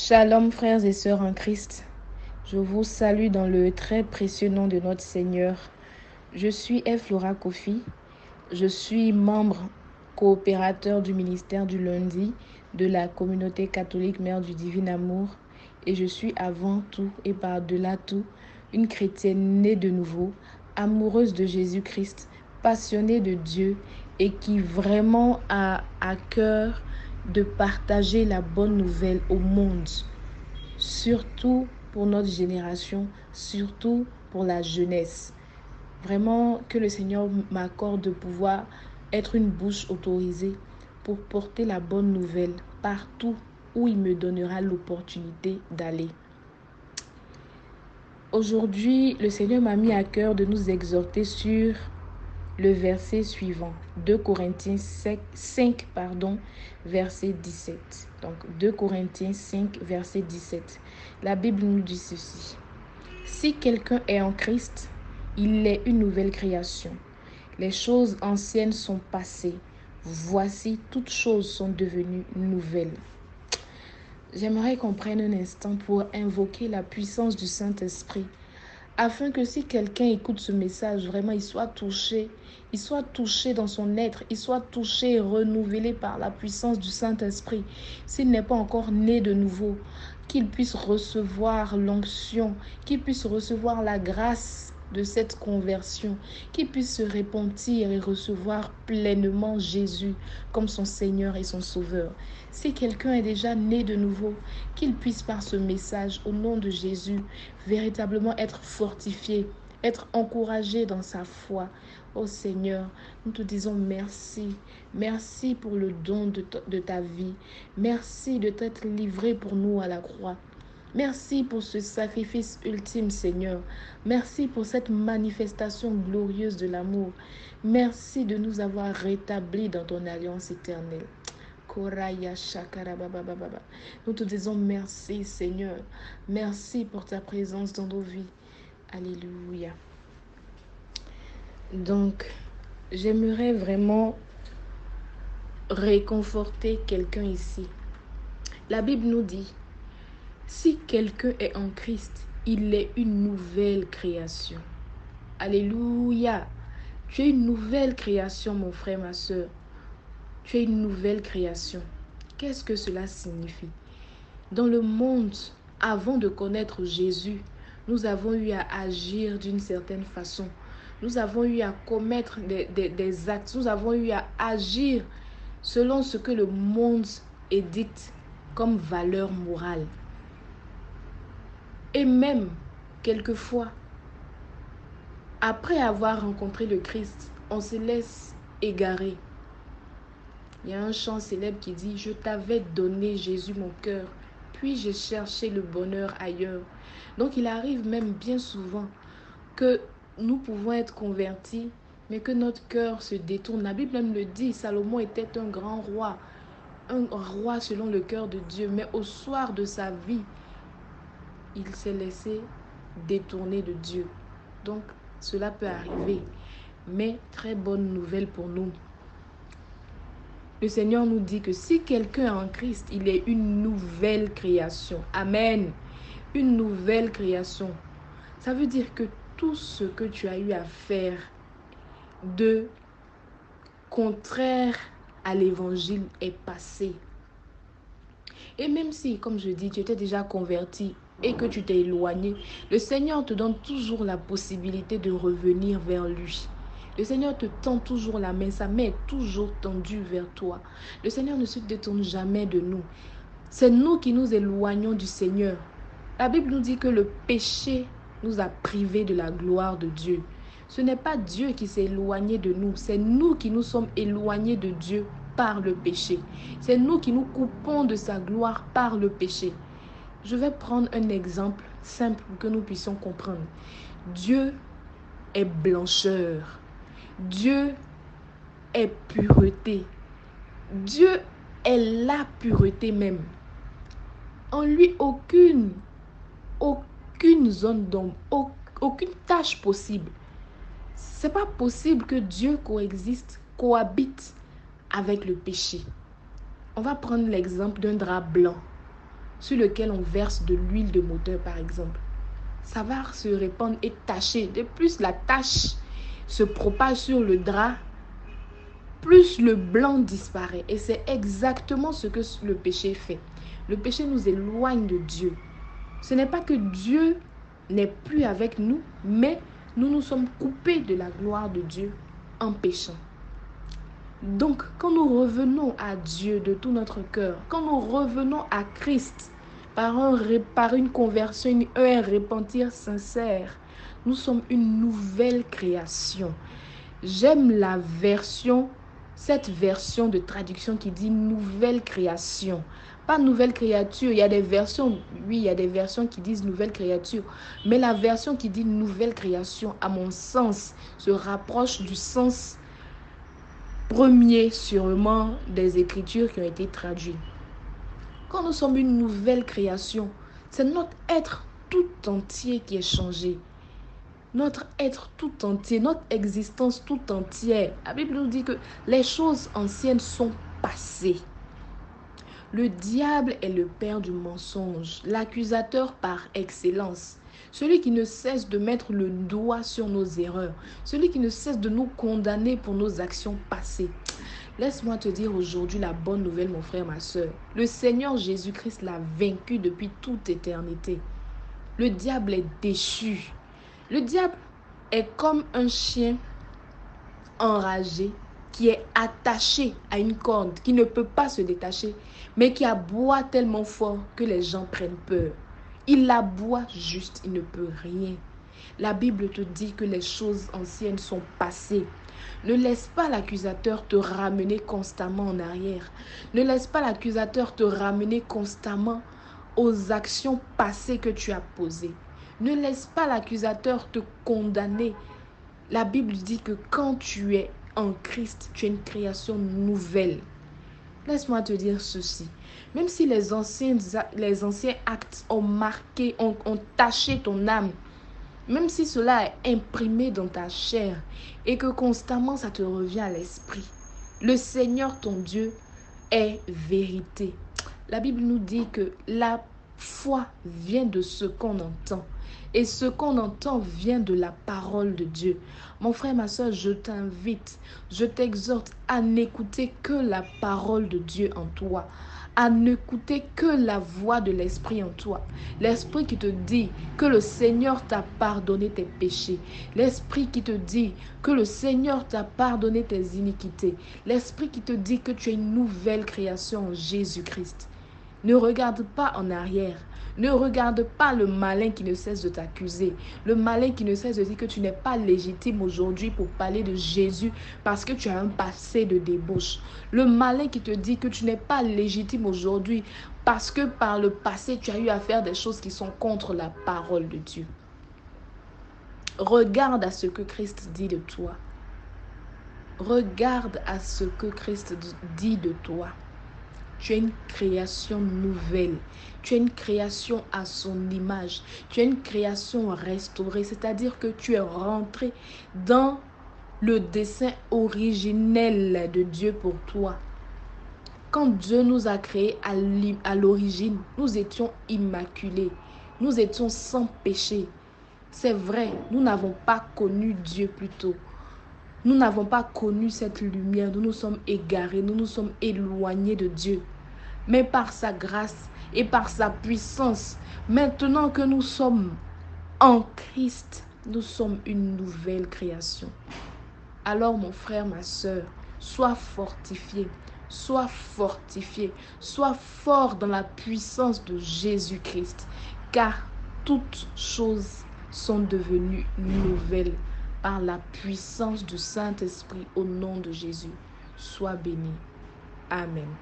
Shalom frères et sœurs en Christ. Je vous salue dans le très précieux nom de notre Seigneur. Je suis Flora Kofi. Je suis membre coopérateur du ministère du lundi de la communauté catholique Mère du Divin Amour et je suis avant tout et par-delà tout une chrétienne née de nouveau, amoureuse de Jésus-Christ, passionnée de Dieu et qui vraiment a à cœur de partager la bonne nouvelle au monde, surtout pour notre génération, surtout pour la jeunesse. Vraiment que le Seigneur m'accorde de pouvoir être une bouche autorisée pour porter la bonne nouvelle partout où il me donnera l'opportunité d'aller. Aujourd'hui, le Seigneur m'a mis à cœur de nous exhorter sur le verset suivant, 2 Corinthiens 5, pardon, verset 17. Donc 2 Corinthiens 5, verset 17. La Bible nous dit ceci. Si quelqu'un est en Christ, il est une nouvelle création. Les choses anciennes sont passées. Voici, toutes choses sont devenues nouvelles. J'aimerais qu'on prenne un instant pour invoquer la puissance du Saint-Esprit afin que si quelqu'un écoute ce message, vraiment il soit touché, il soit touché dans son être, il soit touché et renouvelé par la puissance du Saint-Esprit. S'il n'est pas encore né de nouveau, qu'il puisse recevoir l'onction, qu'il puisse recevoir la grâce de cette conversion, qu'il puisse se repentir et recevoir pleinement Jésus comme son Seigneur et son Sauveur. Si quelqu'un est déjà né de nouveau, qu'il puisse par ce message au nom de Jésus véritablement être fortifié, être encouragé dans sa foi. Ô Seigneur, nous te disons merci. Merci pour le don de ta vie. Merci de t'être livré pour nous à la croix. Merci pour ce sacrifice ultime, Seigneur. Merci pour cette manifestation glorieuse de l'amour. Merci de nous avoir rétablis dans ton alliance éternelle. Nous te disons merci, Seigneur. Merci pour ta présence dans nos vies. Alléluia. Donc, j'aimerais vraiment réconforter quelqu'un ici. La Bible nous dit si quelqu'un est en Christ, il est une nouvelle création. Alléluia. Tu es une nouvelle création, mon frère, ma soeur. Tu es une nouvelle création. Qu'est-ce que cela signifie? Dans le monde, avant de connaître Jésus, nous avons eu à agir d'une certaine façon. Nous avons eu à commettre des, actes. Nous avons eu à agir selon ce que le monde édicte comme valeur morale. Et même, quelquefois, après avoir rencontré le Christ, on se laisse égarer. Il y a un chant célèbre qui dit, je t'avais donné Jésus mon cœur, puis j'ai cherché le bonheur ailleurs. Donc il arrive même bien souvent que nous pouvons être convertis, mais que notre cœur se détourne. La Bible même le dit, Salomon était un grand roi, un roi selon le cœur de Dieu, mais au soir de sa vie, il s'est laissé détourner de Dieu. Donc, cela peut arriver. Mais très bonne nouvelle pour nous. Le Seigneur nous dit que si quelqu'un est en Christ, il est une nouvelle création. Amen. Une nouvelle création. Ça veut dire que tout ce que tu as eu à faire de contraire à l'évangile est passé. Et même si, comme je dis, tu étais déjà converti, et que tu t'es éloigné, le Seigneur te donne toujours la possibilité de revenir vers lui. Le Seigneur te tend toujours la main, sa main est toujours tendue vers toi. Le Seigneur ne se détourne jamais de nous. C'est nous qui nous éloignons du Seigneur. La Bible nous dit que le péché nous a privés de la gloire de Dieu. Ce n'est pas Dieu qui s'est éloigné de nous, c'est nous qui nous sommes éloignés de Dieu par le péché. C'est nous qui nous coupons de sa gloire par le péché. Je vais prendre un exemple simple pour que nous puissions comprendre. Dieu est blancheur. Dieu est pureté. Dieu est la pureté même. En lui, aucune, aucune zone d'ombre, aucune tâche possible. C'est pas possible que Dieu coexiste, cohabite avec le péché. On va prendre l'exemple d'un drap blanc. Sur lequel on verse de l'huile de moteur, par exemple. Ça va se répandre et tacher. De plus la tache se propage sur le drap, plus le blanc disparaît. Et c'est exactement ce que le péché fait. Le péché nous éloigne de Dieu. Ce n'est pas que Dieu n'est plus avec nous, mais nous nous sommes coupés de la gloire de Dieu en péchant. Donc, quand nous revenons à Dieu de tout notre cœur, quand nous revenons à Christ par, un, par une conversion, un repentir sincère, nous sommes une nouvelle création. J'aime la version, cette version de traduction qui dit nouvelle création. Pas nouvelle créature. Il y a des versions, oui, il y a des versions qui disent nouvelle créature. Mais la version qui dit nouvelle création, à mon sens, se rapproche du sens premier sûrement des écritures qui ont été traduites. Quand nous sommes une nouvelle création, c'est notre être tout entier qui est changé. Notre être tout entier, notre existence tout entière. La Bible nous dit que les choses anciennes sont passées. Le diable est le père du mensonge, l'accusateur par excellence. Celui qui ne cesse de mettre le doigt sur nos erreurs, celui qui ne cesse de nous condamner pour nos actions passées. Laisse-moi te dire aujourd'hui la bonne nouvelle, mon frère, ma soeur. Le Seigneur Jésus-Christ l'a vaincu depuis toute éternité. Le diable est déchu. Le diable est comme un chien enragé qui est attaché à une corde, qui ne peut pas se détacher, mais qui aboie tellement fort que les gens prennent peur. Il aboie juste, il ne peut rien. La Bible te dit que les choses anciennes sont passées. Ne laisse pas l'accusateur te ramener constamment en arrière. Ne laisse pas l'accusateur te ramener constamment aux actions passées que tu as posées. Ne laisse pas l'accusateur te condamner. La Bible dit que quand tu es en Christ, tu es une création nouvelle. Laisse-moi te dire ceci. Même si les anciens, actes ont marqué, ont taché ton âme, même si cela est imprimé dans ta chair et que constamment ça te revient à l'esprit, le Seigneur ton Dieu est vérité. La Bible nous dit que la foi vient de ce qu'on entend. Et ce qu'on entend vient de la parole de Dieu. Mon frère, ma soeur, je t'invite, je t'exhorte à n'écouter que la parole de Dieu en toi, à n'écouter que la voix de l'Esprit en toi. L'Esprit qui te dit que le Seigneur t'a pardonné tes péchés. L'Esprit qui te dit que le Seigneur t'a pardonné tes iniquités. L'Esprit qui te dit que tu es une nouvelle création en Jésus-Christ. Ne regarde pas en arrière. Ne regarde pas le malin qui ne cesse de t'accuser. Le malin qui ne cesse de dire que tu n'es pas légitime aujourd'hui pour parler de Jésus parce que tu as un passé de débauche. Le malin qui te dit que tu n'es pas légitime aujourd'hui parce que par le passé tu as eu à faire des choses qui sont contre la parole de Dieu. Regarde à ce que Christ dit de toi. Regarde à ce que Christ dit de toi. Tu es une création nouvelle. Tu es une création à son image. Tu es une création restaurée. C'est-à-dire que tu es rentré dans le dessin originel de Dieu pour toi. Quand Dieu nous a créés à l'origine, nous étions immaculés. Nous étions sans péché. C'est vrai, nous n'avons pas connu Dieu plus tôt. Nous n'avons pas connu cette lumière, nous nous sommes égarés, nous nous sommes éloignés de Dieu. Mais par sa grâce et par sa puissance, maintenant que nous sommes en Christ, nous sommes une nouvelle création. Alors mon frère, ma soeur, sois fortifié, sois fortifié, sois fort dans la puissance de Jésus-Christ, car toutes choses sont devenues nouvelles par la puissance du Saint-Esprit au nom de Jésus. Sois béni. Amen.